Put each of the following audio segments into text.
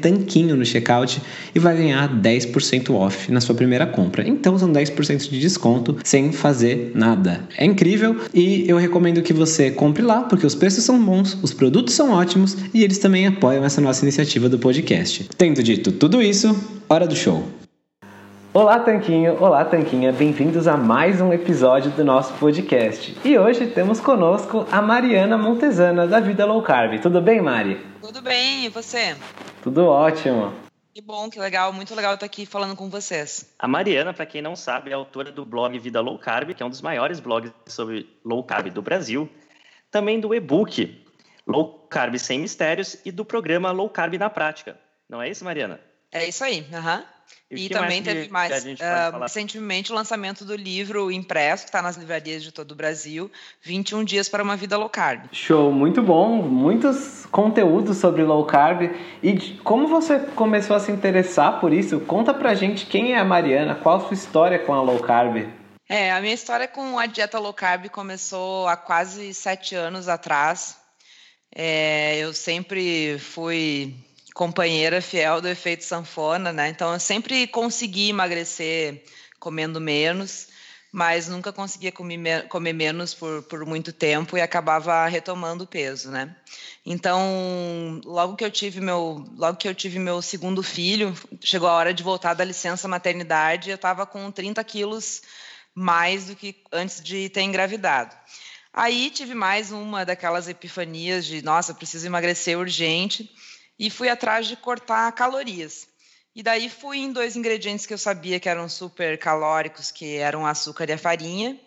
Tanquinho no checkout e vai ganhar 10% off na sua primeira compra. Então são 10% de desconto sem fazer nada. É incrível e eu recomendo que você compre lá porque os preços são bons, os produtos são ótimos e eles também apoiam essa nossa iniciativa do podcast. Tendo dito tudo isso, hora do show. Olá, Tanquinho! Olá, Tanquinha! Bem-vindos a mais um episódio do nosso podcast. E hoje temos conosco a Mariana Montesana, da Vida Low Carb. Tudo bem, Mari? Tudo bem, e você? Tudo ótimo. Que bom, que legal, muito legal estar aqui falando com vocês. A Mariana, para quem não sabe, é autora do blog Vida Low Carb, que é um dos maiores blogs sobre low carb do Brasil. Também do e-book Low Carb Sem Mistérios e do programa Low Carb na Prática. Não é isso, Mariana? É isso aí, aham. Uhum. E, e também teve mais uh, recentemente o lançamento do livro impresso, que está nas livrarias de todo o Brasil, 21 Dias para uma Vida Low Carb. Show, muito bom, muitos conteúdos sobre low carb. E como você começou a se interessar por isso? Conta pra gente quem é a Mariana, qual a sua história com a low carb? É, a minha história com a dieta low carb começou há quase sete anos atrás. É, eu sempre fui companheira fiel do efeito sanfona, né? Então eu sempre consegui emagrecer comendo menos, mas nunca conseguia comer, comer menos por, por muito tempo e acabava retomando o peso, né? Então, logo que eu tive meu, logo que eu tive meu segundo filho, chegou a hora de voltar da licença maternidade, eu estava com 30 quilos mais do que antes de ter engravidado. Aí tive mais uma daquelas epifanias de, nossa, preciso emagrecer urgente e fui atrás de cortar calorias. E daí fui em dois ingredientes que eu sabia que eram super calóricos, que eram açúcar e a farinha.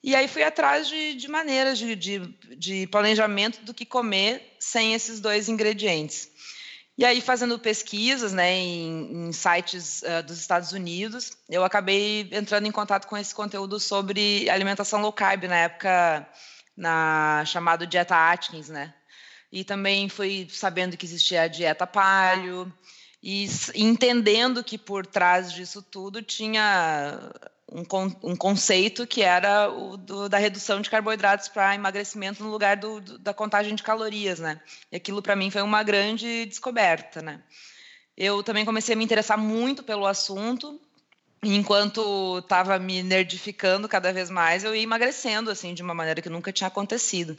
E aí fui atrás de, de maneiras de, de, de, planejamento do que comer sem esses dois ingredientes. E aí, fazendo pesquisas né, em, em sites uh, dos Estados Unidos, eu acabei entrando em contato com esse conteúdo sobre alimentação low carb, na época na chamado Dieta Atkins, né? E também fui sabendo que existia a dieta palio e entendendo que por trás disso tudo tinha um, um conceito que era o do, da redução de carboidratos para emagrecimento no lugar do, do, da contagem de calorias, né? E aquilo para mim foi uma grande descoberta, né? Eu também comecei a me interessar muito pelo assunto enquanto estava me nerdificando cada vez mais, eu ia emagrecendo assim de uma maneira que nunca tinha acontecido.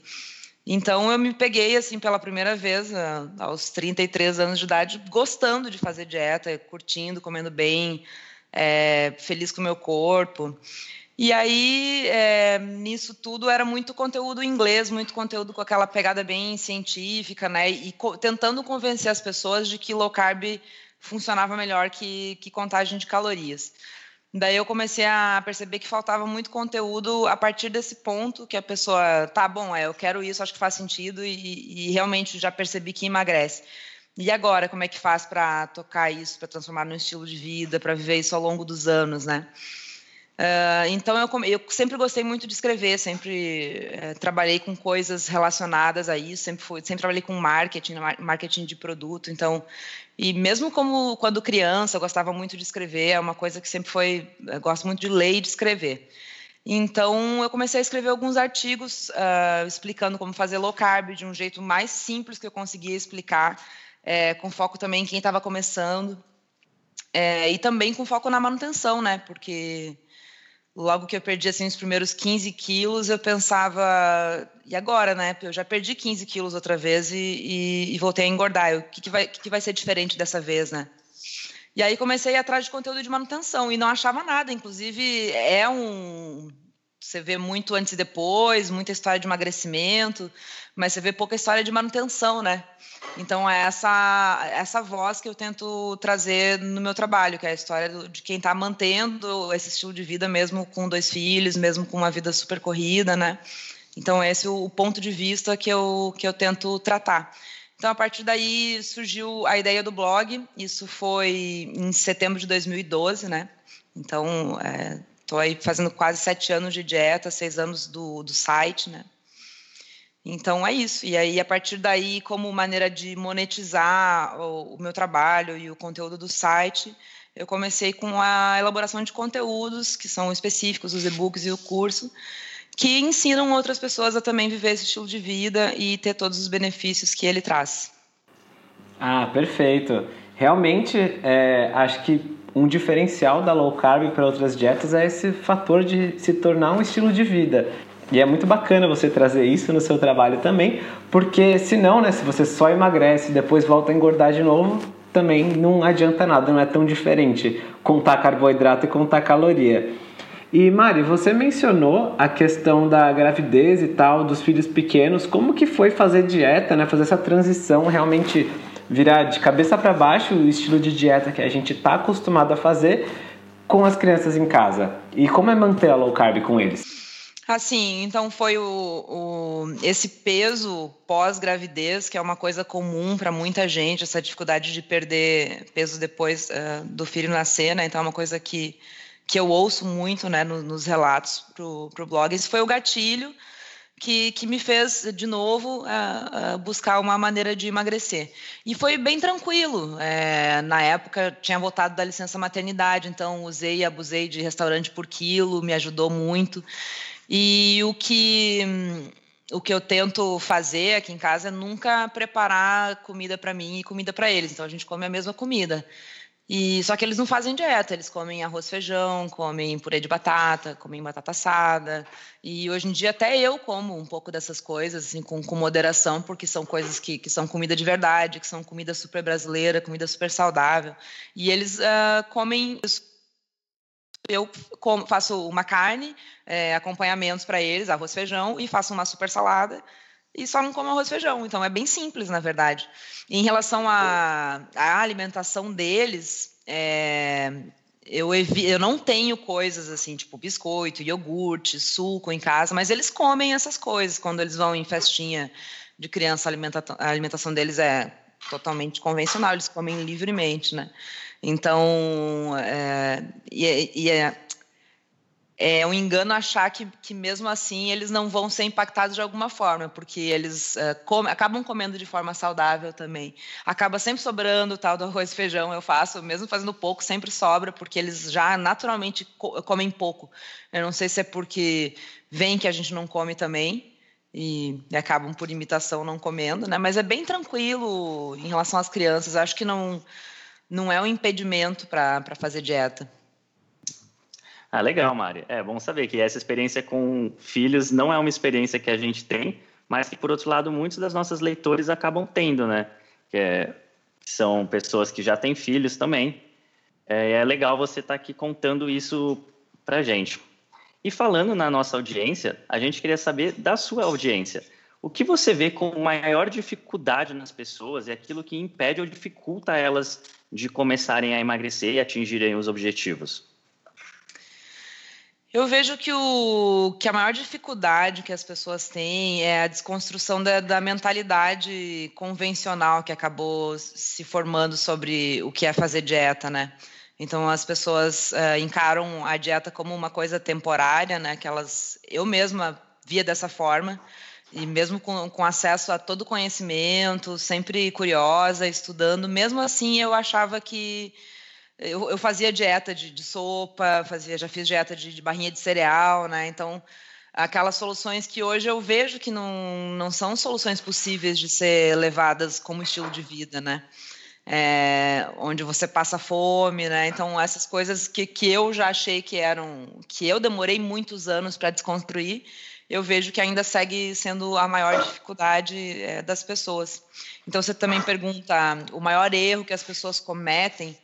Então eu me peguei assim pela primeira vez ah, aos 33 anos de idade, gostando de fazer dieta, curtindo, comendo bem, é, feliz com o meu corpo. E aí, é, nisso tudo, era muito conteúdo em inglês, muito conteúdo com aquela pegada bem científica, né? E co tentando convencer as pessoas de que low carb funcionava melhor que, que contagem de calorias. Daí eu comecei a perceber que faltava muito conteúdo a partir desse ponto que a pessoa, tá bom, é, eu quero isso, acho que faz sentido e, e realmente já percebi que emagrece. E agora, como é que faz para tocar isso, para transformar num estilo de vida, para viver isso ao longo dos anos, né? Uh, então eu, eu, sempre gostei muito de escrever, sempre uh, trabalhei com coisas relacionadas a isso, sempre fui, sempre trabalhei com marketing, marketing de produto. Então, e mesmo como quando criança, eu gostava muito de escrever, é uma coisa que sempre foi, gosto muito de ler e de escrever. Então eu comecei a escrever alguns artigos uh, explicando como fazer low carb de um jeito mais simples que eu conseguia explicar, é, com foco também em quem estava começando. É, e também com foco na manutenção, né? Porque logo que eu perdi assim os primeiros 15 quilos, eu pensava, e agora, né? Eu já perdi 15 quilos outra vez e, e, e voltei a engordar. O que, que, vai, que, que vai ser diferente dessa vez, né? E aí comecei atrás de conteúdo de manutenção e não achava nada. Inclusive, é um. Você vê muito antes e depois, muita história de emagrecimento, mas você vê pouca história de manutenção, né? Então é essa essa voz que eu tento trazer no meu trabalho, que é a história de quem está mantendo esse estilo de vida mesmo com dois filhos, mesmo com uma vida super corrida, né? Então esse é o ponto de vista que eu que eu tento tratar. Então a partir daí surgiu a ideia do blog. Isso foi em setembro de 2012, né? Então estou aí fazendo quase sete anos de dieta, seis anos do, do site, né? Então é isso. E aí, a partir daí, como maneira de monetizar o, o meu trabalho e o conteúdo do site, eu comecei com a elaboração de conteúdos que são específicos, os e-books e o curso, que ensinam outras pessoas a também viver esse estilo de vida e ter todos os benefícios que ele traz. Ah, perfeito. Realmente, é, acho que um diferencial da low carb para outras dietas é esse fator de se tornar um estilo de vida. E é muito bacana você trazer isso no seu trabalho também, porque senão, né, se você só emagrece e depois volta a engordar de novo, também não adianta nada, não é tão diferente contar carboidrato e contar caloria. E Mari, você mencionou a questão da gravidez e tal, dos filhos pequenos, como que foi fazer dieta, né, fazer essa transição realmente virar de cabeça para baixo o estilo de dieta que a gente está acostumado a fazer com as crianças em casa? E como é manter a low carb com eles? Assim, então foi o, o esse peso pós-gravidez, que é uma coisa comum para muita gente, essa dificuldade de perder peso depois uh, do filho nascer, né? Então é uma coisa que, que eu ouço muito né, no, nos relatos para o blog. Esse foi o gatilho que, que me fez, de novo, uh, uh, buscar uma maneira de emagrecer. E foi bem tranquilo. É, na época, tinha voltado da licença maternidade, então usei e abusei de restaurante por quilo, me ajudou muito. E o que o que eu tento fazer aqui em casa é nunca preparar comida para mim e comida para eles. Então a gente come a mesma comida. E só que eles não fazem dieta, eles comem arroz, feijão, comem purê de batata, comem batata assada. E hoje em dia até eu como um pouco dessas coisas, assim, com, com moderação, porque são coisas que, que são comida de verdade, que são comida super brasileira, comida super saudável. E eles uh, comem eu faço uma carne, é, acompanhamentos para eles, arroz, feijão, e faço uma super salada e só não como arroz e feijão. Então é bem simples, na verdade. em relação à, alimentação deles, é, eu, eu não tenho coisas assim, tipo biscoito, iogurte, suco em casa, mas eles comem essas coisas quando eles vão em festinha de criança. A alimentação, a alimentação deles é totalmente convencional, eles comem livremente, né? Então, é, e, e é, é um engano achar que, que mesmo assim eles não vão ser impactados de alguma forma, porque eles come, acabam comendo de forma saudável também. Acaba sempre sobrando o tal do arroz e feijão, eu faço, mesmo fazendo pouco, sempre sobra, porque eles já naturalmente co comem pouco. Eu não sei se é porque vem que a gente não come também, e, e acabam por imitação não comendo, né? Mas é bem tranquilo em relação às crianças. Acho que não não é um impedimento para fazer dieta. Ah, legal, Mari. É bom saber que essa experiência com filhos não é uma experiência que a gente tem, mas que, por outro lado, muitos das nossas leitores acabam tendo, né? Que é, são pessoas que já têm filhos também. É, é legal você estar tá aqui contando isso para gente. E falando na nossa audiência, a gente queria saber da sua audiência. O que você vê como maior dificuldade nas pessoas e aquilo que impede ou dificulta elas de começarem a emagrecer e atingirem os objetivos? Eu vejo que, o, que a maior dificuldade que as pessoas têm é a desconstrução da, da mentalidade convencional que acabou se formando sobre o que é fazer dieta, né? Então as pessoas uh, encaram a dieta como uma coisa temporária, né? Que elas, eu mesma via dessa forma e mesmo com, com acesso a todo conhecimento, sempre curiosa, estudando, mesmo assim eu achava que eu, eu fazia dieta de, de, sopa, fazia, já fiz dieta de, de, barrinha de cereal, né? Então, aquelas soluções que hoje eu vejo que não, não são soluções possíveis de ser levadas como estilo de vida, né? É, onde você passa fome, né? Então, essas coisas que, que eu já achei que eram, que eu demorei muitos anos para desconstruir, eu vejo que ainda segue sendo a maior dificuldade é, das pessoas. Então, você também pergunta o maior erro que as pessoas cometem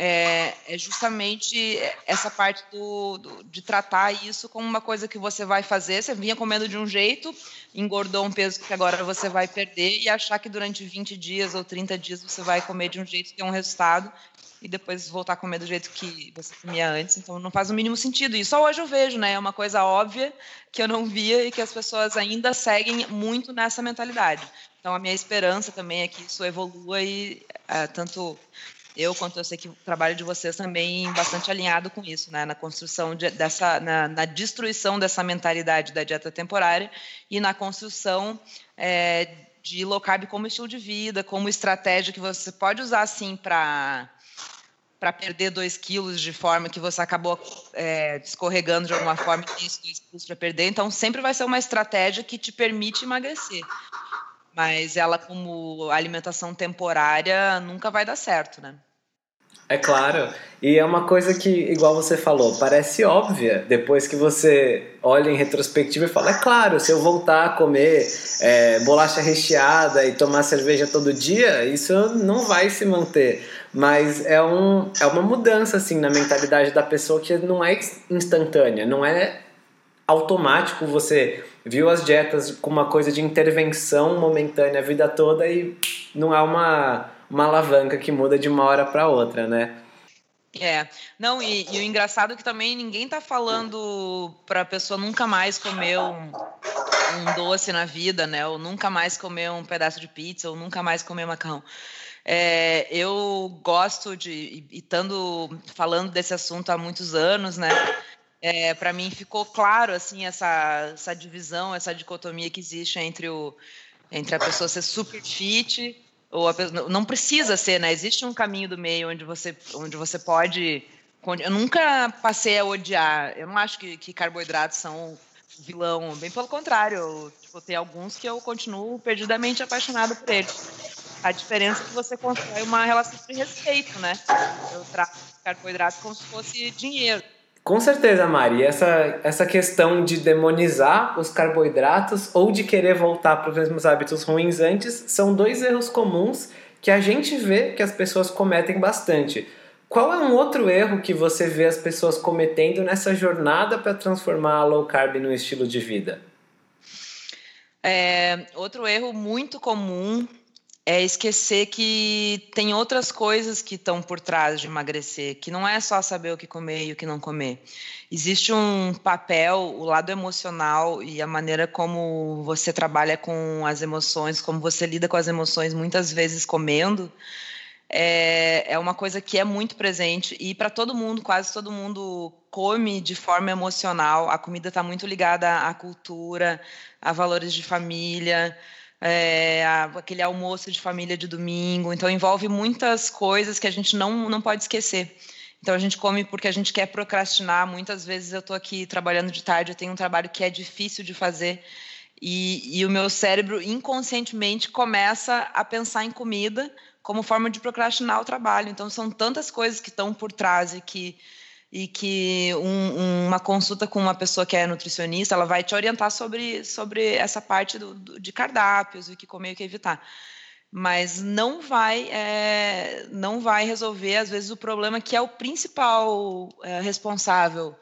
é, é justamente essa parte do, do, de tratar isso como uma coisa que você vai fazer. Você vinha comendo de um jeito, engordou um peso que agora você vai perder e achar que durante 20 dias ou 30 dias você vai comer de um jeito é um resultado e depois voltar a comer do jeito que você comia antes. Então não faz o mínimo sentido. E só hoje eu vejo, né? É uma coisa óbvia que eu não via e que as pessoas ainda seguem muito nessa mentalidade. Então a minha esperança também é que isso evolua e é, tanto eu, quanto eu sei que o trabalho de vocês também bastante alinhado com isso, né? na construção de, dessa, na, na, destruição dessa mentalidade da dieta temporária e na construção é, de low carb como estilo de vida, como estratégia que você pode usar assim para para perder 2 quilos de forma que você acabou é, escorregando de alguma forma esses 2 quilos para perder. Então, sempre vai ser uma estratégia que te permite emagrecer. Mas ela, como alimentação temporária, nunca vai dar certo, né? É claro. E é uma coisa que, igual você falou, parece óbvia depois que você olha em retrospectiva e fala: é claro, se eu voltar a comer é, bolacha recheada e tomar cerveja todo dia, isso não vai se manter. Mas é, um, é uma mudança assim na mentalidade da pessoa que não é instantânea, não é automático você viu as dietas com uma coisa de intervenção momentânea a vida toda e não é uma uma alavanca que muda de uma hora para outra, né? É, não, e, e, o engraçado é que também ninguém tá falando para a pessoa nunca mais comer um, um, doce na vida, né? Ou nunca mais comer um pedaço de pizza, ou nunca mais comer macarrão. É, eu gosto de, e estando falando desse assunto há muitos anos, né? É, para mim ficou claro assim essa, essa divisão, essa dicotomia que existe entre o entre a pessoa ser super fit ou pessoa, não precisa ser, né? Existe um caminho do meio onde você, onde você pode. Eu nunca passei a odiar. Eu não acho que, que carboidratos são vilão, bem pelo contrário. Eu, tipo, tem alguns que eu continuo perdidamente apaixonado por eles. A diferença é que você constrói uma relação de respeito, né? Eu trato carboidratos como se fosse dinheiro. Com certeza, Mari. Essa, essa questão de demonizar os carboidratos ou de querer voltar para os mesmos hábitos ruins antes são dois erros comuns que a gente vê que as pessoas cometem bastante. Qual é um outro erro que você vê as pessoas cometendo nessa jornada para transformar a low carb no estilo de vida? É, outro erro muito comum é esquecer que tem outras coisas que estão por trás de emagrecer, que não é só saber o que comer e o que não comer. Existe um papel, o lado emocional e a maneira como você trabalha com as emoções, como você lida com as emoções, muitas vezes comendo, é, é uma coisa que é muito presente e para todo mundo, quase todo mundo come de forma emocional. A comida está muito ligada à cultura, a valores de família é, aquele almoço de família de domingo. Então, envolve muitas coisas que a gente não, não pode esquecer. Então, a gente come porque a gente quer procrastinar. Muitas vezes eu estou aqui trabalhando de tarde, eu tenho um trabalho que é difícil de fazer. E, e o meu cérebro inconscientemente começa a pensar em comida como forma de procrastinar o trabalho. Então, são tantas coisas que estão por trás e que e que um, uma consulta com uma pessoa que é nutricionista, ela vai te orientar sobre, sobre essa parte do, do, de cardápios, o que comer e o que evitar. Mas não vai, é, não vai resolver, às vezes, o problema que é o principal é, responsável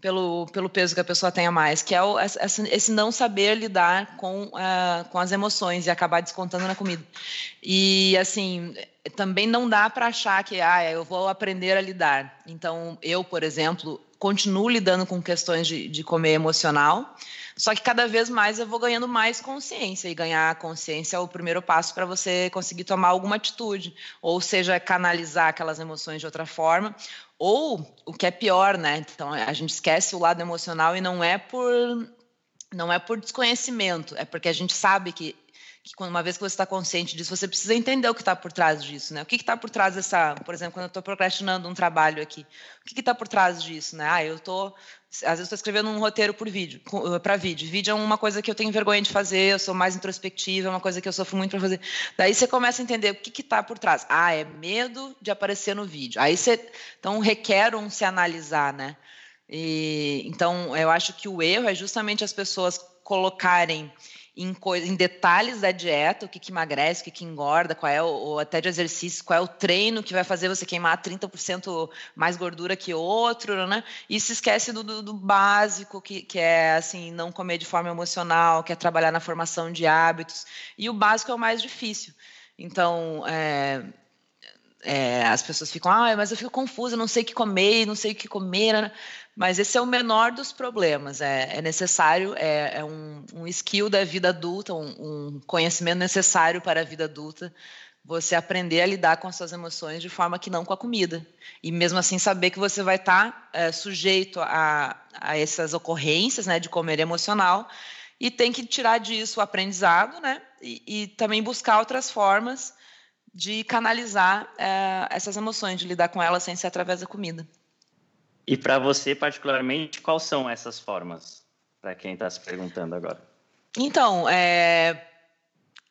pelo, pelo peso que a pessoa tenha mais, que é o, esse, esse não saber lidar com, uh, com as emoções e acabar descontando na comida. E, assim, também não dá para achar que ah, eu vou aprender a lidar. Então, eu, por exemplo, continuo lidando com questões de, de comer emocional, só que cada vez mais eu vou ganhando mais consciência, e ganhar consciência é o primeiro passo para você conseguir tomar alguma atitude, ou seja, canalizar aquelas emoções de outra forma, ou o que é pior, né? Então a gente esquece o lado emocional e não é por não é por desconhecimento, é porque a gente sabe que que uma vez que você está consciente disso, você precisa entender o que está por trás disso, né? O que está por trás dessa, por exemplo, quando eu estou procrastinando um trabalho aqui, o que está por trás disso, né? Ah, eu estou, às vezes estou escrevendo um roteiro por vídeo, para vídeo. Vídeo é uma coisa que eu tenho vergonha de fazer, eu sou mais introspectiva, é uma coisa que eu sofro muito para fazer. Daí você começa a entender o que está por trás. Ah, é medo de aparecer no vídeo. Aí você, então requer um se analisar, né? E, então eu acho que o erro é justamente as pessoas colocarem em, em detalhes da dieta, o que, que emagrece, o que, que engorda, qual é o, ou até de exercício, qual é o treino que vai fazer você queimar 30% mais gordura que outro, né? E se esquece do, do, do básico, que, que é assim, não comer de forma emocional, que é trabalhar na formação de hábitos. E o básico é o mais difícil. Então, é, é, as pessoas ficam, ah, mas eu fico confusa, não sei o que comer, não sei o que comer. Mas esse é o menor dos problemas. É, é necessário, é, é um, um, skill da vida adulta, um, um, conhecimento necessário para a vida adulta. Você aprender a lidar com as suas emoções de forma que não com a comida. E mesmo assim saber que você vai estar é, sujeito a, a, essas ocorrências né, de comer emocional e tem que tirar disso o aprendizado né, e, e também buscar outras formas de canalizar é, essas emoções, de lidar com elas sem ser através da comida. E para você, particularmente, quais são essas formas? Para quem está se perguntando agora. Então, é,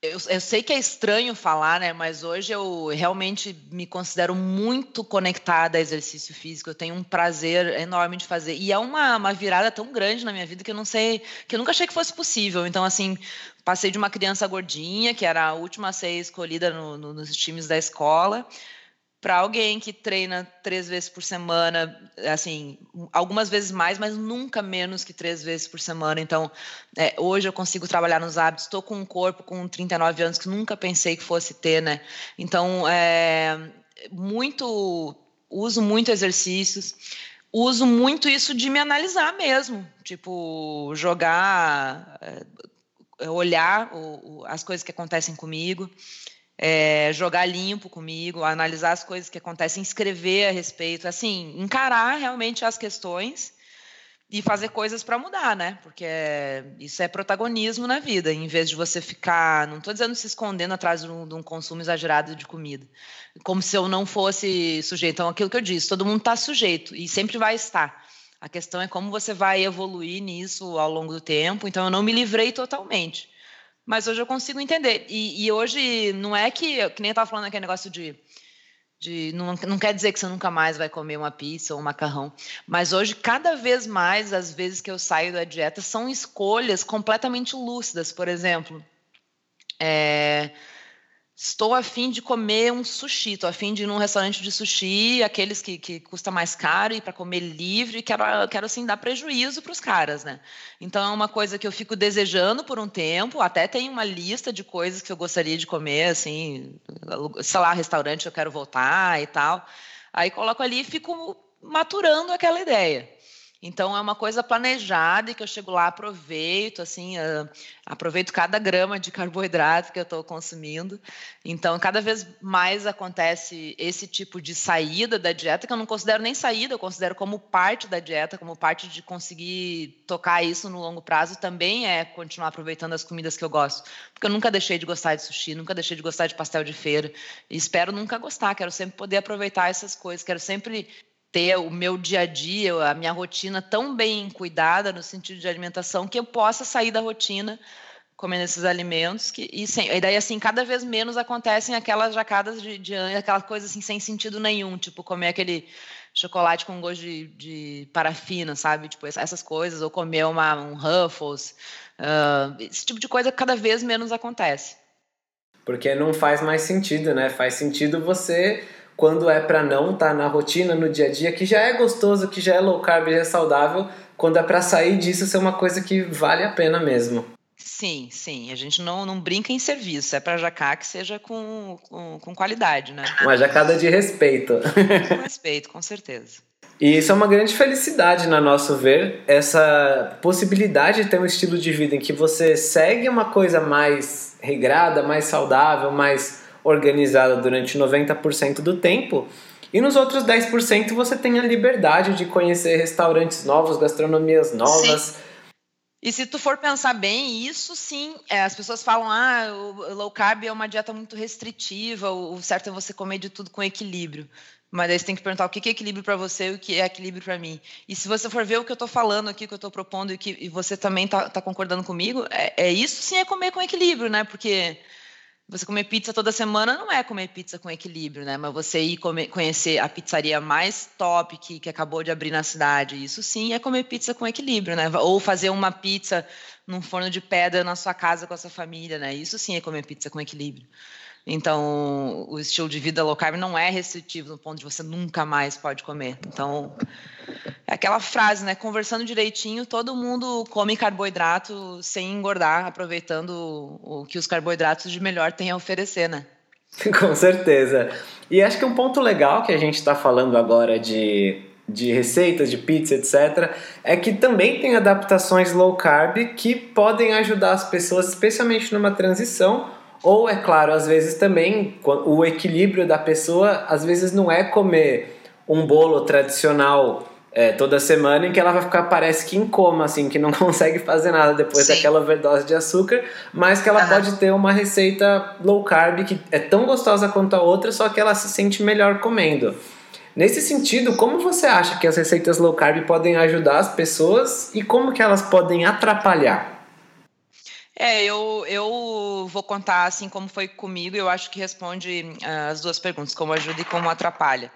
eu, eu, sei que é estranho falar, né? Mas hoje eu realmente me considero muito conectada a exercício físico. Eu tenho um prazer enorme de fazer. E é uma, uma virada tão grande na minha vida que eu não sei, que eu nunca achei que fosse possível. Então, assim, passei de uma criança gordinha, que era a última a ser escolhida no, no, nos times da escola, para alguém que treina três vezes por semana, assim, algumas vezes mais, mas nunca menos que três vezes por semana. Então, é, hoje eu consigo trabalhar nos hábitos. Estou com um corpo com 39 anos que nunca pensei que fosse ter, né? Então, é, muito, uso muito exercícios. Uso muito isso de me analisar mesmo, tipo, jogar, é, olhar o, as coisas que acontecem comigo é, jogar limpo comigo, analisar as coisas que acontecem, escrever a respeito, assim, encarar realmente as questões e fazer coisas para mudar, né? Porque é, isso é protagonismo na vida, em vez de você ficar, não estou dizendo se escondendo atrás de um, de um, consumo exagerado de comida, como se eu não fosse sujeito. Então, aquilo que eu disse, todo mundo está sujeito e sempre vai estar. A questão é como você vai evoluir nisso ao longo do tempo. Então, eu não me livrei totalmente mas hoje eu consigo entender. E, e hoje não é que, que nem eu estava falando aquele negócio de. de não, não quer dizer que você nunca mais vai comer uma pizza ou um macarrão, mas hoje, cada vez mais, as vezes que eu saio da dieta, são escolhas completamente lúcidas. Por exemplo, é, estou a fim de comer um sushi, estou a fim de ir num restaurante de sushi, aqueles que, que custa mais caro, e para comer livre, quero, quero assim dar prejuízo para os caras, né? Então é uma coisa que eu fico desejando por um tempo, até tem uma lista de coisas que eu gostaria de comer, assim, sei lá, restaurante eu quero voltar e tal. Aí coloco ali e fico maturando aquela ideia. Então é uma coisa planejada e que eu chego lá, aproveito, assim, uh, aproveito cada grama de carboidrato que eu estou consumindo. Então, cada vez mais acontece esse tipo de saída da dieta, que eu não considero nem saída, eu considero como parte da dieta, como parte de conseguir tocar isso no longo prazo, também é continuar aproveitando as comidas que eu gosto. Porque eu nunca deixei de gostar de sushi, nunca deixei de gostar de pastel de feira, e espero nunca gostar, quero sempre poder aproveitar essas coisas, quero sempre ter o meu dia a dia, a minha rotina tão bem cuidada no sentido de alimentação que eu possa sair da rotina comendo esses alimentos que e, sem, e daí assim cada vez menos acontecem aquelas jacadas de, de aquela coisa assim sem sentido nenhum tipo comer aquele chocolate com gosto de, de parafina sabe? Tipo essas coisas ou comer uma, um Ruffles uh, esse tipo de coisa cada vez menos acontece. Porque não faz mais sentido né? Faz sentido você quando é para não estar tá na rotina no dia a dia que já é gostoso que já é low carb já é saudável quando é para sair disso ser uma coisa que vale a pena mesmo Sim, sim. A gente não, não brinca em serviço. É para jacar que seja com, com, com, qualidade, né? Uma jacada de respeito. Com respeito, com certeza. E isso é uma grande felicidade, na nosso ver, essa possibilidade de ter um estilo de vida em que você segue uma coisa mais regrada, mais saudável, mais organizada durante 90% do tempo. E nos outros 10% você tem a liberdade de conhecer restaurantes novos, gastronomias novas. Sim e se tu for pensar bem, isso sim, é, as pessoas falam, ah, o low carb é uma dieta muito restritiva, o certo é você comer de tudo com equilíbrio. Mas aí você tem que perguntar o que é equilíbrio para você e o que é equilíbrio para mim. E se você for ver o que eu estou falando aqui, o que eu estou propondo e que e você também está tá concordando comigo, é, é, isso sim é comer com equilíbrio, né? Porque você comer pizza toda semana não é comer pizza com equilíbrio, né? Mas você ir comer, conhecer a pizzaria mais top que, que acabou de abrir na cidade, isso sim é comer pizza com equilíbrio, né? Ou fazer uma pizza num forno de pedra na sua casa com a sua família, né? Isso sim é comer pizza com equilíbrio. Então, o estilo de vida low carb não é restritivo no ponto de você nunca mais pode comer. Então, aquela frase, né? Conversando direitinho, todo mundo come carboidrato sem engordar, aproveitando o que os carboidratos de melhor têm a oferecer, né? Com certeza. E acho que um ponto legal que a gente está falando agora de, de receitas, de pizza, etc., é que também tem adaptações low carb que podem ajudar as pessoas, especialmente numa transição ou, é claro, às vezes também o equilíbrio da pessoa, às vezes não é comer um bolo tradicional é, toda semana em que ela vai ficar, parece que em coma, assim, que não consegue fazer nada depois Sim. daquela overdose de açúcar, mas que ela pode ter uma receita low carb que é tão gostosa quanto a outra, só que ela se sente melhor comendo. Nesse sentido, como você acha que as receitas low carb podem ajudar as pessoas e como que elas podem atrapalhar? É, eu, eu vou contar assim como foi comigo, eu acho que responde uh, as duas perguntas, como ajuda e como atrapalha.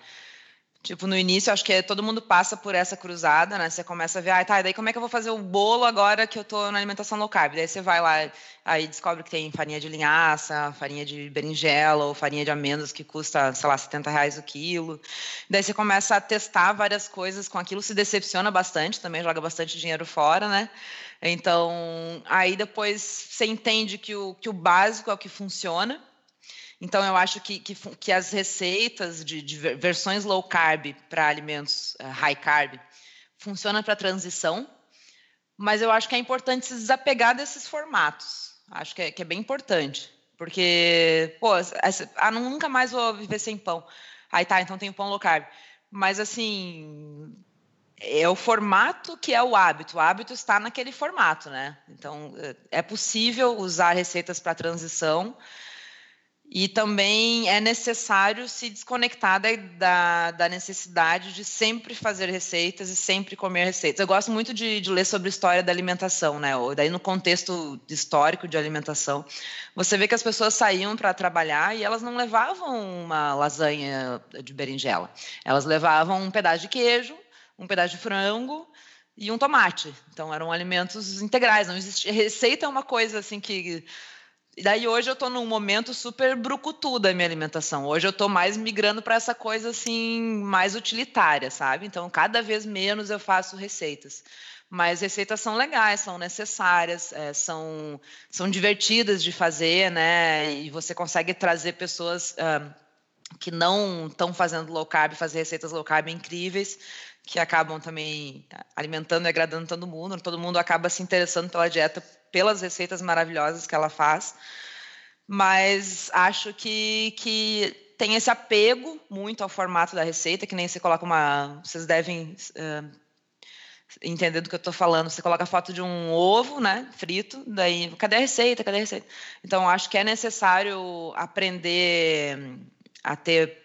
Tipo, no início, acho que todo mundo passa por essa cruzada, né? Você começa a ver, ah, tá, daí como é que eu vou fazer o bolo agora que eu tô na alimentação low carb? Daí você vai lá, aí descobre que tem farinha de linhaça, farinha de berinjela ou farinha de amêndoas que custa, sei lá, 70 reais o quilo. Daí você começa a testar várias coisas com aquilo, se decepciona bastante, também joga bastante dinheiro fora, né? Então, aí depois você entende que o, que o básico é o que funciona. Então, eu acho que, que, que as receitas de, de, versões low carb para alimentos uh, high carb funcionam para transição, mas eu acho que é importante se desapegar desses formatos. Acho que é, que é bem importante, porque, pô, essa, ah, nunca mais vou viver sem pão. Aí tá, então tem pão low carb. Mas, assim, é o formato que é o hábito. O hábito está naquele formato, né? Então, é possível usar receitas para transição e também é necessário se desconectar da, da, da, necessidade de sempre fazer receitas e sempre comer receitas. Eu gosto muito de, de ler sobre história da alimentação, né? Ou daí no contexto histórico de alimentação, você vê que as pessoas saíam para trabalhar e elas não levavam uma lasanha de berinjela. Elas levavam um pedaço de queijo, um pedaço de frango e um tomate. Então eram alimentos integrais, não existia receita é uma coisa assim que daí hoje eu estou num momento super brucutu da minha alimentação. Hoje eu estou mais migrando para essa coisa assim mais utilitária, sabe? Então cada vez menos eu faço receitas. Mas receitas são legais, são necessárias, é, são, são divertidas de fazer, né? E você consegue trazer pessoas uh, que não estão fazendo low carb, fazer receitas low carb incríveis, que acabam também alimentando e agradando todo mundo. Todo mundo acaba se interessando pela dieta, pelas receitas maravilhosas que ela faz. Mas acho que, que tem esse apego muito ao formato da receita, que nem você coloca uma. Vocês devem uh, entender do que eu estou falando. Você coloca a foto de um ovo, né, frito, daí, cadê a receita? Cadê a receita? Então, acho que é necessário aprender a ter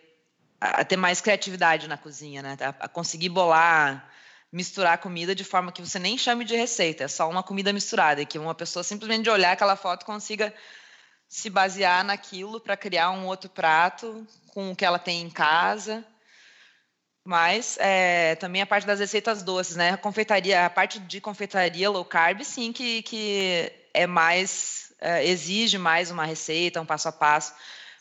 a ter mais criatividade na cozinha, né? A conseguir bolar misturar comida de forma que você nem chame de receita, é só uma comida misturada, e que uma pessoa simplesmente de olhar aquela foto consiga se basear naquilo para criar um outro prato com o que ela tem em casa. Mas é, também a parte das receitas doces, né? A confeitaria, a parte de confeitaria low carb, sim, que, que é mais é, exige mais uma receita, um passo a passo.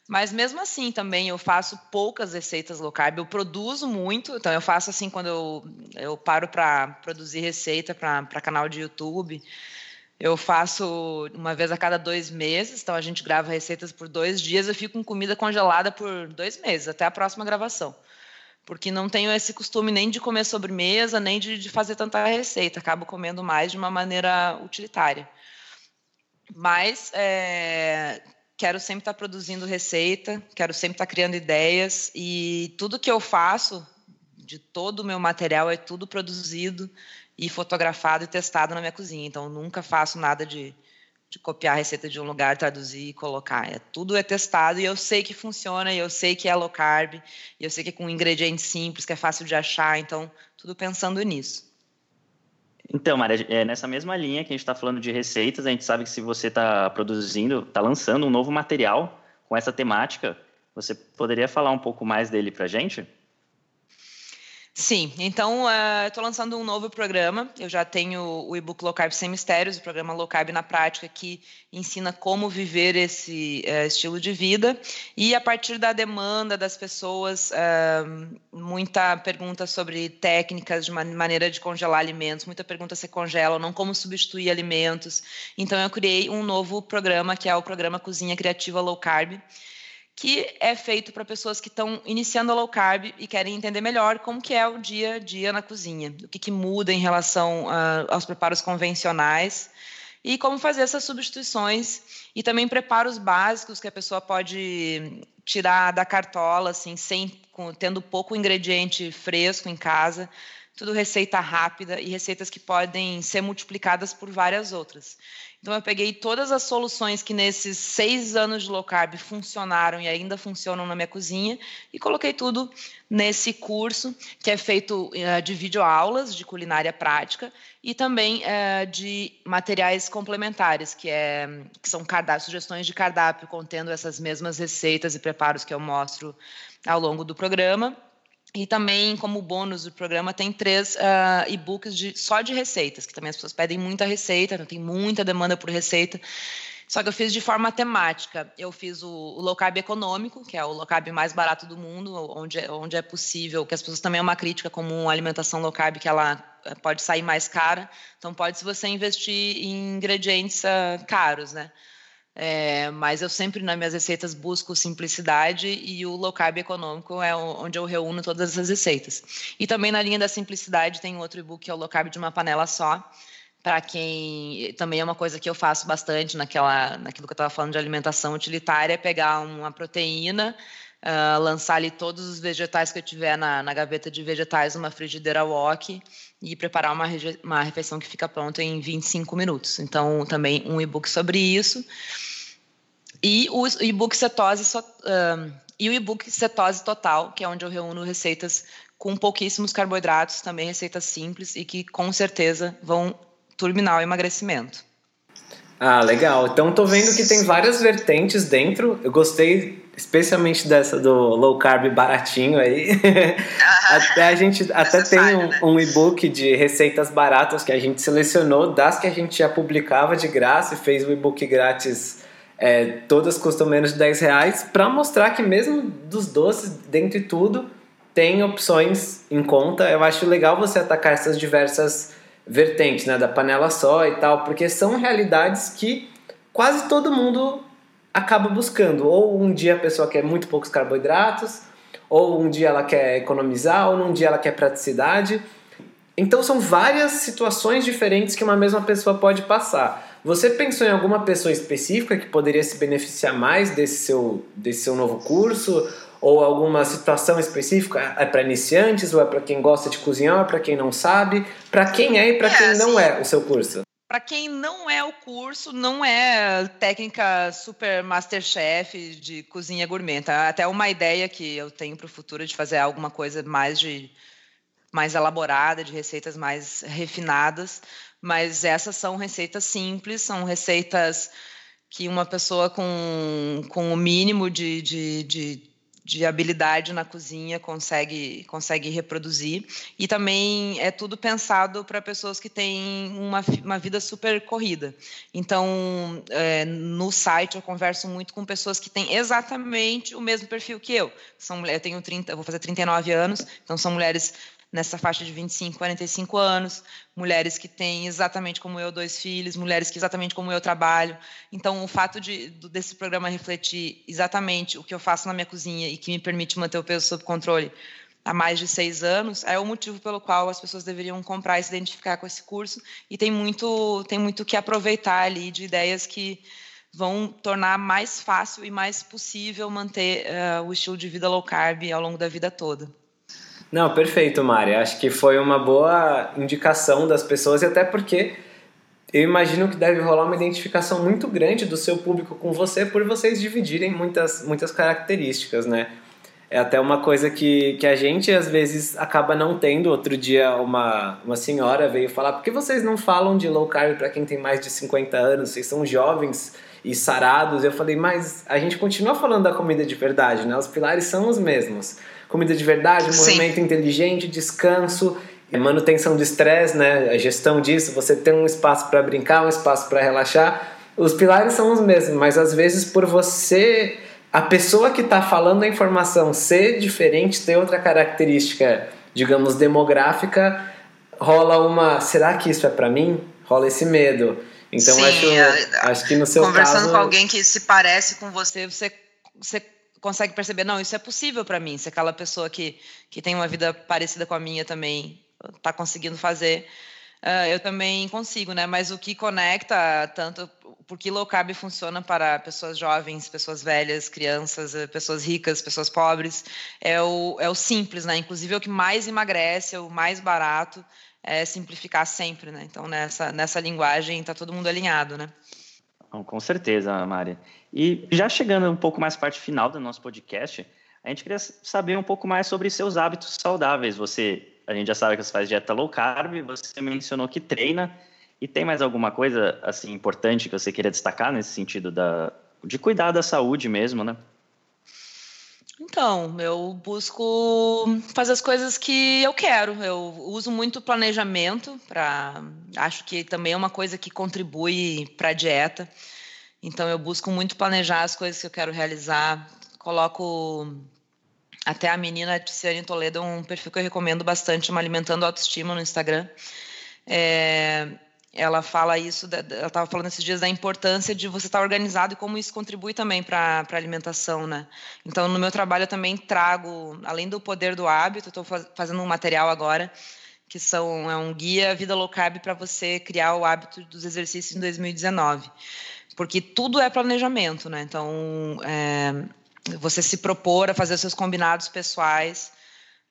Mas mesmo assim também eu faço poucas receitas low carb, eu produzo muito, então eu faço assim quando eu, eu paro para produzir receita para canal de YouTube. Eu faço uma vez a cada dois meses, então a gente grava receitas por dois dias, eu fico com comida congelada por dois meses, até a próxima gravação porque não tenho esse costume nem de comer sobremesa, nem de, de, fazer tanta receita, acabo comendo mais de uma maneira utilitária. Mas é, quero sempre estar produzindo receita, quero sempre estar criando ideias, e tudo que eu faço, de todo o meu material, é tudo produzido e fotografado e testado na minha cozinha. Então, nunca faço nada de de copiar a receita de um lugar, traduzir e colocar. É, tudo é testado e eu sei que funciona, e eu sei que é low carb, e eu sei que é com ingredientes simples, que é fácil de achar, então tudo pensando nisso. Então, Maria, é nessa mesma linha que a gente está falando de receitas, a gente sabe que se você está produzindo, está lançando um novo material com essa temática, você poderia falar um pouco mais dele para a gente? Sim, então uh, estou lançando um novo programa. Eu já tenho o e-book Low Carb Sem Mistérios, o programa Low Carb na Prática, que ensina como viver esse uh, estilo de vida. E a partir da demanda das pessoas, uh, muita pergunta sobre técnicas de maneira de congelar alimentos, muita pergunta se congelam, não como substituir alimentos. Então eu criei um novo programa, que é o programa Cozinha Criativa Low Carb que é feito para pessoas que estão iniciando a low carb e querem entender melhor como que é o dia a dia na cozinha, o que, que muda em relação uh, aos preparos convencionais e como fazer essas substituições e também preparos básicos que a pessoa pode tirar da cartola, assim, sem com, tendo pouco ingrediente fresco em casa, tudo receita rápida e receitas que podem ser multiplicadas por várias outras. Então, eu peguei todas as soluções que nesses seis anos de low carb funcionaram e ainda funcionam na minha cozinha e coloquei tudo nesse curso, que é feito uh, de videoaulas de culinária prática e também uh, de materiais complementares, que, é, que são sugestões de cardápio contendo essas mesmas receitas e preparos que eu mostro ao longo do programa. E também, como bônus do programa, tem três uh, e-books de, só de receitas, que também as pessoas pedem muita receita, então tem muita demanda por receita. Só que eu fiz de forma temática. Eu fiz o, o low carb econômico, que é o low carb mais barato do mundo, onde, é, onde é possível, que as pessoas também é uma crítica como uma alimentação low carb que ela eh, pode sair mais cara. Então pode se você investir em ingredientes uh, caros, né? É, mas eu sempre nas minhas receitas busco simplicidade e o low carb econômico é onde eu reúno todas essas receitas. E também na linha da simplicidade tem outro e-book que é o low carb de uma panela só, para quem também é uma coisa que eu faço bastante naquela, naquilo que eu estava falando de alimentação utilitária, é pegar uma proteína, uh, lançar ali todos os vegetais que eu tiver na, na gaveta de vegetais numa frigideira wok e preparar uma, uma refeição que fica pronta em 25 minutos. Então, também um e-book sobre isso. E o e-book Cetose, um, e o e-book Cetose Total, que é onde eu reúno receitas com pouquíssimos carboidratos, também receitas simples e que com certeza vão turbinar o emagrecimento. Ah, legal. Então tô vendo que tem várias vertentes dentro. Eu gostei especialmente dessa do low carb baratinho aí. até a gente até tem um, né? um e-book de receitas baratas que a gente selecionou das que a gente já publicava de graça e fez o e-book grátis é, todas custam menos de 10 reais, para mostrar que mesmo dos doces, dentre tudo, tem opções em conta. Eu acho legal você atacar essas diversas vertentes, né, da panela só e tal, porque são realidades que quase todo mundo acaba buscando. Ou um dia a pessoa quer muito poucos carboidratos, ou um dia ela quer economizar, ou num dia ela quer praticidade. Então são várias situações diferentes que uma mesma pessoa pode passar. Você pensou em alguma pessoa específica que poderia se beneficiar mais desse seu, desse seu novo curso? Ou alguma situação específica? É para iniciantes ou é para quem gosta de cozinhar ou é para quem não sabe? Para quem é e para é, quem assim, não é o seu curso? Para quem não é o curso, não é técnica super masterchef de cozinha gourmet. Tá? Até uma ideia que eu tenho para o futuro de fazer alguma coisa mais de mais elaborada, de receitas mais refinadas, mas essas são receitas simples, são receitas que uma pessoa com, com o mínimo de, de, de, de habilidade na cozinha consegue, consegue reproduzir. E também é tudo pensado para pessoas que têm uma, uma vida super corrida. Então, é, no site eu converso muito com pessoas que têm exatamente o mesmo perfil que eu. São, eu tenho 30, vou fazer 39 anos, então são mulheres nessa faixa de 25, 45 anos, mulheres que têm exatamente como eu dois filhos, mulheres que exatamente como eu trabalho. Então, o fato de desse programa refletir exatamente o que eu faço na minha cozinha e que me permite manter o peso sob controle há mais de seis anos é o motivo pelo qual as pessoas deveriam comprar e se identificar com esse curso. E tem muito, tem muito que aproveitar ali de ideias que vão tornar mais fácil e mais possível manter uh, o estilo de vida low carb ao longo da vida toda. Não, perfeito, Mari. Acho que foi uma boa indicação das pessoas e até porque eu imagino que deve rolar uma identificação muito grande do seu público com você por vocês dividirem muitas, muitas características, né? É até uma coisa que, que a gente às vezes acaba não tendo. Outro dia uma, uma senhora veio falar: por que vocês não falam de low carb para quem tem mais de 50 anos? Vocês são jovens e sarados. Eu falei: mas a gente continua falando da comida de verdade, né? Os pilares são os mesmos comida de verdade, movimento Sim. inteligente, descanso, manutenção de estresse, né? A gestão disso, você tem um espaço para brincar, um espaço para relaxar. Os pilares são os mesmos, mas às vezes por você, a pessoa que está falando a informação ser diferente, ter outra característica, digamos, demográfica, rola uma, será que isso é para mim? Rola esse medo. Então Sim, acho, é, acho que no seu conversando caso... com alguém que se parece com você, você, você consegue perceber, não, isso é possível para mim. Se aquela pessoa que, que tem uma vida parecida com a minha também está conseguindo fazer, uh, eu também consigo, né? Mas o que conecta tanto, porque low carb funciona para pessoas jovens, pessoas velhas, crianças, eh, pessoas ricas, pessoas pobres, é o, é o simples, né? Inclusive é o que mais emagrece, é o mais barato, é simplificar sempre, né? Então nessa, nessa linguagem está todo mundo alinhado, né? Com certeza, Mari. E já chegando um pouco mais à parte final do nosso podcast, a gente queria saber um pouco mais sobre seus hábitos saudáveis. Você, a gente já sabe que você faz dieta low carb, você mencionou que treina. E tem mais alguma coisa assim importante que você queria destacar nesse sentido da, de cuidar da saúde mesmo, né? Então, eu busco fazer as coisas que eu quero. Eu uso muito planejamento para, acho que também é uma coisa que contribui para a dieta. Então eu busco muito planejar as coisas que eu quero realizar. Coloco até a menina Tiziane Toledo, um perfil que eu recomendo bastante, uma Alimentando Autoestima no Instagram. É, ela fala isso, ela estava falando esses dias da importância de você estar organizado e como isso contribui também para a alimentação, né? Então, no meu trabalho eu também trago, além do poder do hábito, estou fazendo um material agora que são é um guia vida low carb para você criar o hábito dos exercícios em 2019 porque tudo é planejamento, né? Então, é, você se propor a fazer seus combinados pessoais,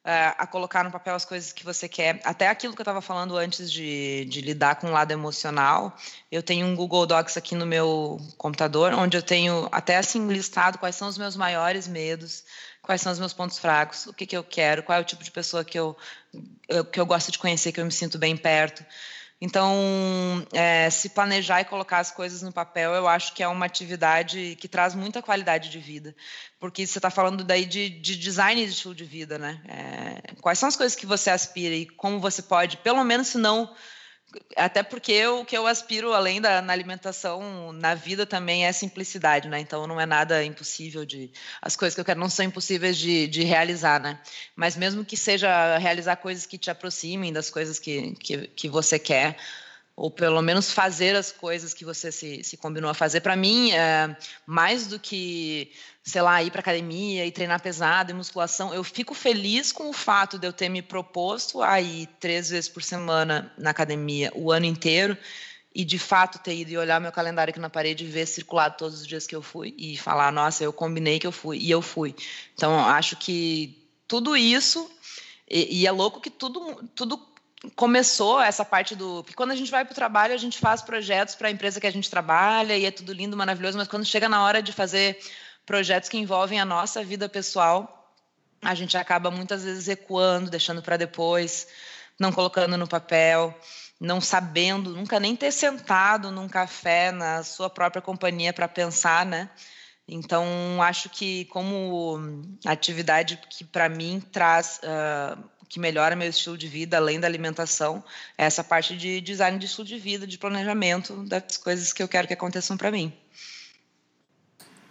a colocar no papel as coisas que você quer, até aquilo que eu estava falando antes de, de, lidar com o lado emocional. Eu tenho um Google Docs aqui no meu computador, onde eu tenho até assim listado quais são os meus maiores medos, quais são os meus pontos fracos, o que, que eu quero, qual é o tipo de pessoa que eu, que eu gosto de conhecer, que eu me sinto bem perto. Então, é, se planejar e colocar as coisas no papel, eu acho que é uma atividade que traz muita qualidade de vida, porque você está falando daí de, de, design de estilo de vida, né? É, quais são as coisas que você aspira e como você pode, pelo menos se não até porque o que eu aspiro, além da na alimentação, na vida também é simplicidade, né? Então não é nada impossível de. As coisas que eu quero não são impossíveis de, de realizar, né? Mas mesmo que seja realizar coisas que te aproximem das coisas que, que, que você quer, ou pelo menos fazer as coisas que você se, se combinou a fazer. Para mim, é, mais do que, sei lá, ir para academia e treinar pesado e musculação, eu fico feliz com o fato de eu ter me proposto a ir três vezes por semana na academia o ano inteiro e de fato ter ido e olhar meu calendário aqui na parede e ver circulado todos os dias que eu fui e falar, nossa, eu combinei que eu fui e eu fui. Então, acho que tudo isso e, e é louco que tudo, tudo começou essa parte do. Quando a gente vai para o trabalho, a gente faz projetos para a empresa que a gente trabalha e é tudo lindo, maravilhoso, mas quando chega na hora de fazer projetos que envolvem a nossa vida pessoal, a gente acaba muitas vezes recuando, deixando para depois, não colocando no papel, não sabendo, nunca nem ter sentado num café na sua própria companhia para pensar, né? Então, acho que como atividade que para mim traz, uh, que melhora meu estilo de vida, além da alimentação, é essa parte de design de estilo de vida, de planejamento das coisas que eu quero que aconteçam para mim.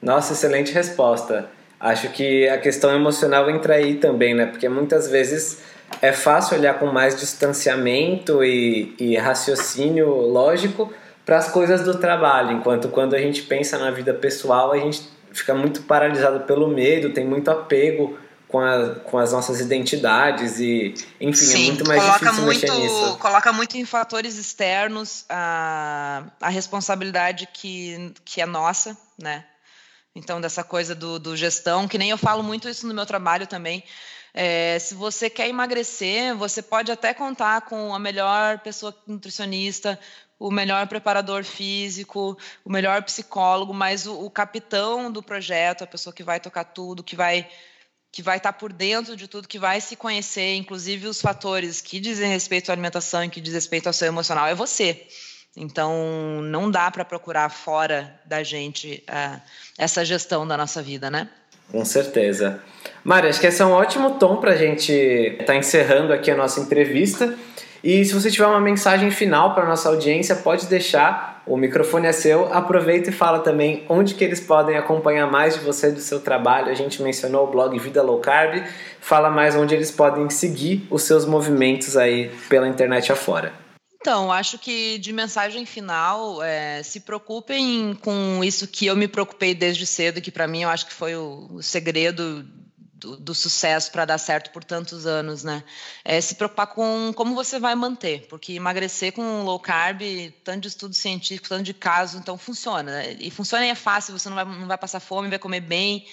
Nossa, excelente resposta. Acho que a questão emocional entra aí também, né? Porque muitas vezes é fácil olhar com mais distanciamento e, e raciocínio lógico para as coisas do trabalho, enquanto quando a gente pensa na vida pessoal, a gente fica muito paralisado pelo medo, tem muito apego com, a, com as nossas identidades e, enfim, é Sim, é muito mais difícil muito, mexer nisso. Coloca muito em fatores externos a, a responsabilidade que, que é nossa, né? Então, dessa coisa do, do gestão, que nem eu falo muito isso no meu trabalho também. É, se você quer emagrecer, você pode até contar com a melhor pessoa nutricionista, o melhor preparador físico, o melhor psicólogo, mas o, o capitão do projeto, a pessoa que vai tocar tudo, que vai que vai estar por dentro de tudo, que vai se conhecer, inclusive os fatores que dizem respeito à alimentação e que dizem respeito ao seu emocional, é você. Então, não dá para procurar fora da gente uh, essa gestão da nossa vida, né? Com certeza. Mari, acho que esse é um ótimo tom para a gente estar tá encerrando aqui a nossa entrevista. E se você tiver uma mensagem final para nossa audiência, pode deixar. O microfone é seu. Aproveita e fala também onde que eles podem acompanhar mais de você do seu trabalho. A gente mencionou o blog Vida Low Carb. Fala mais onde eles podem seguir os seus movimentos aí pela internet afora. Então, acho que de mensagem final, é, se preocupem com isso que eu me preocupei desde cedo, que para mim eu acho que foi o, o segredo do, do sucesso para dar certo por tantos anos, né? É se preocupar com como você vai manter, porque emagrecer com low carb, tanto de estudo científico, tanto de caso, então funciona. Né? E funciona e é fácil, você não vai, não vai passar fome, vai comer bem,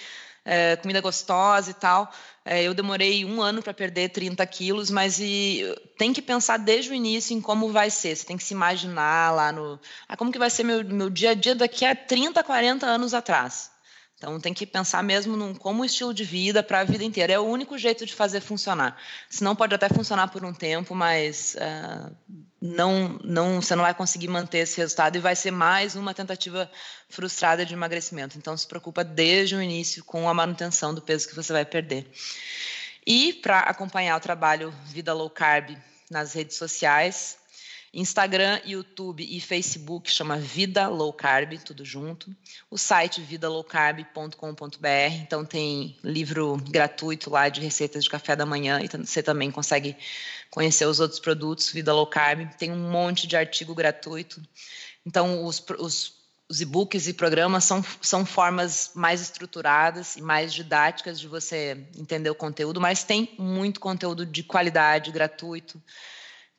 é, comida gostosa e tal. É, eu demorei um ano para perder 30 quilos, mas e, tem que pensar desde o início em como vai ser. Você tem que se imaginar lá no. Ah, como que vai ser meu, meu dia a dia daqui a 30, 40 anos atrás. Então tem que pensar mesmo num, como estilo de vida para a vida inteira. É o único jeito de fazer funcionar. Senão pode até funcionar por um tempo, mas uh, não, não, você não vai conseguir manter esse resultado e vai ser mais uma tentativa frustrada de emagrecimento. Então se preocupa desde o início com a manutenção do peso que você vai perder. E para acompanhar o trabalho Vida Low Carb nas redes sociais, Instagram, YouTube e Facebook chama Vida Low Carb, tudo junto. O site vidalowcarb.com.br, então tem livro gratuito lá de receitas de café da manhã e você também consegue conhecer os outros produtos Vida Low Carb. Tem um monte de artigo gratuito. Então os, os os e-books e programas são, são formas mais estruturadas e mais didáticas de você entender o conteúdo, mas tem muito conteúdo de qualidade, gratuito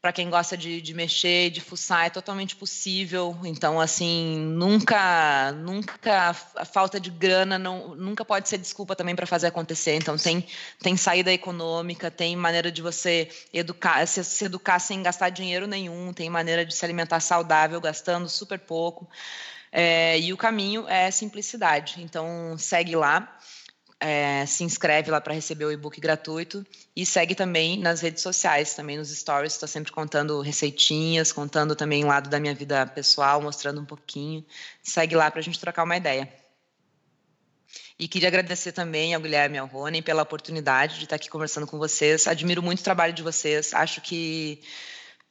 para quem gosta de, de mexer, de fuçar, é totalmente possível. Então, assim, nunca, nunca a falta de grana não, nunca pode ser desculpa também para fazer acontecer. Então, tem, tem saída econômica, tem maneira de você educar, se, se educar sem gastar dinheiro nenhum, tem maneira de se alimentar saudável, gastando super pouco. É, e o caminho é simplicidade. Então, segue lá é, se inscreve lá para receber o e-book gratuito e segue também nas redes sociais, também nos stories, estou sempre contando receitinhas, contando também o lado da minha vida pessoal, mostrando um pouquinho. Segue lá para a gente trocar uma ideia. E queria agradecer também ao Guilherme e ao Rony pela oportunidade de estar aqui conversando com vocês. Admiro muito o trabalho de vocês. Acho que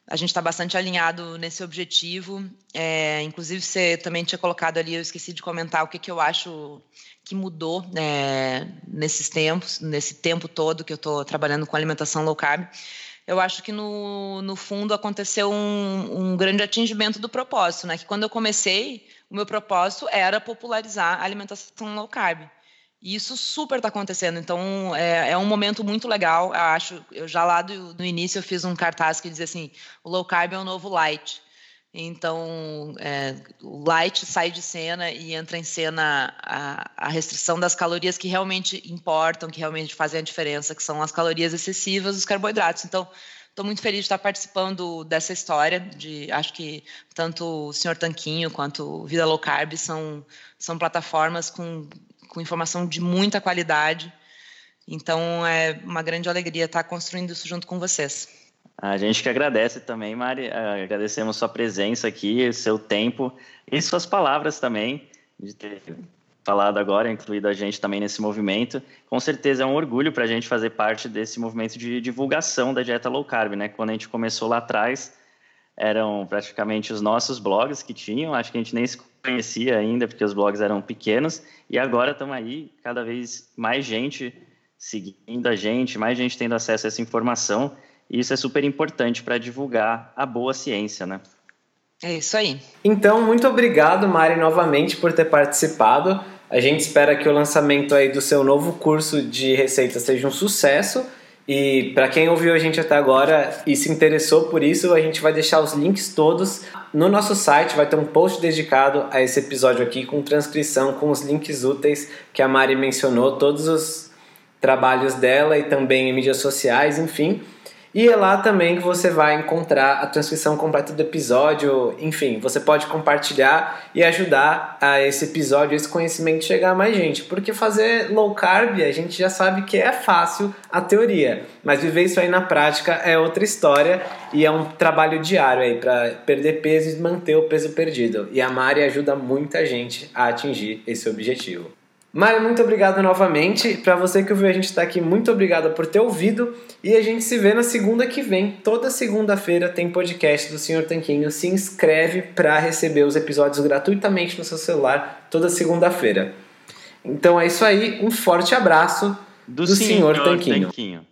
a gente está bastante alinhado nesse objetivo. É, inclusive, você também tinha colocado ali, eu esqueci de comentar o que, que eu acho que mudou é, nesses tempos, nesse tempo todo que eu estou trabalhando com alimentação low carb. Eu acho que no, no fundo aconteceu um, um grande atingimento do propósito, né? Que quando eu comecei, o meu propósito era popularizar a alimentação low carb. E isso super está acontecendo. Então, é, é, um momento muito legal. Eu acho, eu já lá do, do início eu fiz um cartaz que dizia assim: o low carb é o novo light. Então, é, o light sai de cena e entra em cena a, a, restrição das calorias que realmente importam, que realmente fazem a diferença, que são as calorias excessivas dos carboidratos. Então, estou muito feliz de estar participando dessa história. De, acho que tanto o Senhor Tanquinho quanto Vida Low Carb são, são plataformas com, com informação de muita qualidade Então é uma grande alegria estar construindo isso junto com vocês. A gente que agradece também, Mari. Agradecemos sua presença aqui, seu tempo e suas palavras também, de ter falado agora, incluído a gente também nesse movimento. Com certeza é um orgulho para a gente fazer parte desse movimento de divulgação da dieta low carb, né? Quando a gente começou lá atrás, eram praticamente os nossos blogs que tinham, acho que a gente nem se conhecia ainda, porque os blogs eram pequenos, e agora estamos aí, cada vez mais gente seguindo a gente, mais gente tendo acesso a essa informação, e isso é super importante para divulgar a boa ciência, né? É isso aí. Então, muito obrigado, Mari, novamente por ter participado. A gente espera que o lançamento aí do seu novo curso de receitas seja um sucesso. E para quem ouviu a gente até agora e se interessou por isso, a gente vai deixar os links todos no nosso site. Vai ter um post dedicado a esse episódio aqui com transcrição, com os links úteis que a Mari mencionou, todos os trabalhos dela e também em mídias sociais, enfim. E é lá também que você vai encontrar a transcrição completa do episódio. Enfim, você pode compartilhar e ajudar a esse episódio, esse conhecimento chegar a mais gente. Porque fazer low carb, a gente já sabe que é fácil a teoria, mas viver isso aí na prática é outra história e é um trabalho diário aí para perder peso e manter o peso perdido. E a Mari ajuda muita gente a atingir esse objetivo. Mari, muito obrigado novamente. Para você que ouviu a gente está aqui, muito obrigado por ter ouvido. E a gente se vê na segunda que vem. Toda segunda-feira tem podcast do Senhor Tanquinho. Se inscreve para receber os episódios gratuitamente no seu celular toda segunda-feira. Então é isso aí. Um forte abraço do, do Senhor, Senhor Tanquinho. Tanquinho.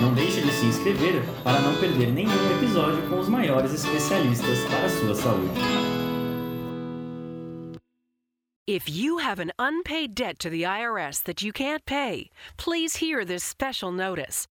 Não deixe de se inscrever para não perder nenhum episódio com os maiores especialistas para a sua saúde. If you have an unpaid debt to the IRS that you can't pay, please hear this special notice.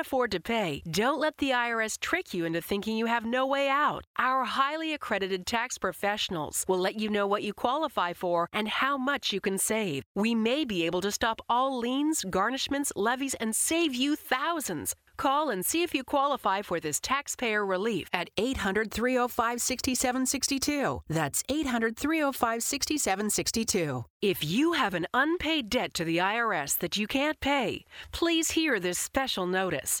can't afford to pay, don't let the IRS trick you into thinking you have no way out. Our highly accredited tax professionals will let you know what you qualify for and how much you can save. We may be able to stop all liens, garnishments, levies, and save you thousands. Call and see if you qualify for this taxpayer relief at 800 305 6762. That's 800 305 6762. If you have an unpaid debt to the IRS that you can't pay, please hear this special notice.